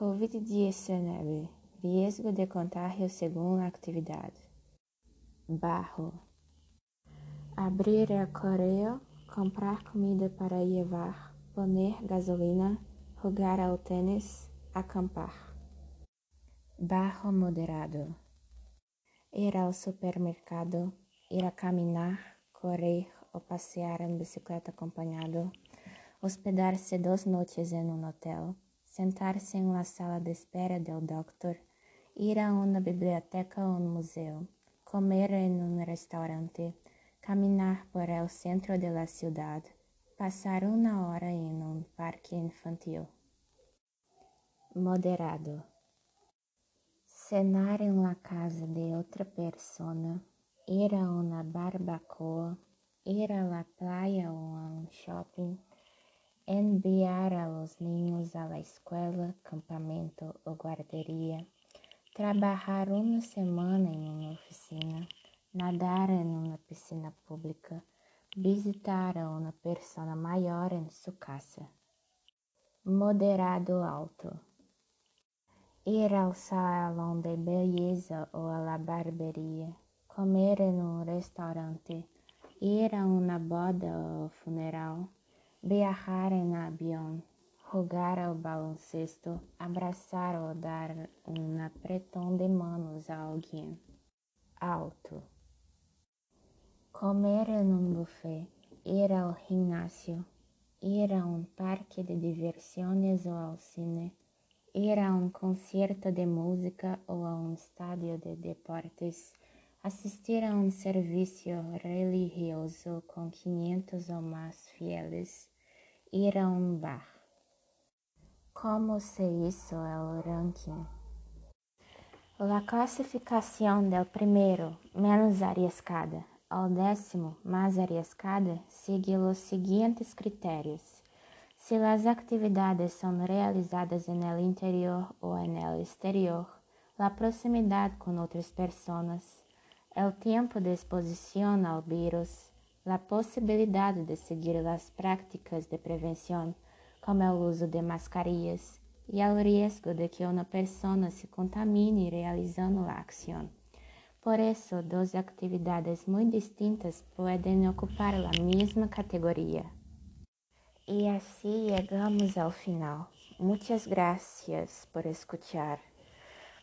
Covid-19 Riesgo de contágio segundo a atividade. Barro. Abrir el correo, comprar comida para llevar, poner gasolina, jogar ao tênis, acampar. Barro moderado. Ir ao supermercado, ir a caminhar, correr ou passear em bicicleta acompanhado, hospedar-se duas noites em um hotel, sentar-se em uma sala de espera del doctor, ir a uma biblioteca ou um museu, comer em um restaurante, caminhar por el centro de la ciudad, passar uma hora em um parque infantil. Moderado. Cenar em la casa de outra persona, ir a uma barbacoa, ir a la playa ou a um shopping, enviar a los niños a la escuela, campamento ou guarderia, trabalhar uma semana em uma oficina, nadar em uma piscina pública, visitar a uma pessoa maior em sua casa. Moderado alto. Ir ao salão de beleza ou a la barberia, comer em um restaurante, ir a uma boda ou funeral, viajar em avião, jogar ao baloncesto, abraçar ou dar um apretão de manos a alguém. Alto. Comer em um buffet, ir ao ginásio, ir a um parque de diversões ou ao cine, ir a um concerto de música ou a um estádio de deportes, assistir a um serviço religioso com 500 ou mais fieles, ir a um bar. Como se hizo el ranking? La classificação del primeiro, menos arriscada, ao décimo, mais arriscada, sigue os seguintes critérios. Se as atividades são realizadas el interior ou el exterior, a proximidade com outras pessoas, o tempo de exposição ao vírus, a possibilidade de seguir as práticas de prevenção, como o uso de mascarillas, e o risco de que uma pessoa se contamine realizando a ação. Por isso, duas atividades muito distintas podem ocupar a mesma categoria. E assim chegamos ao final. Muitas gracias por escuchar.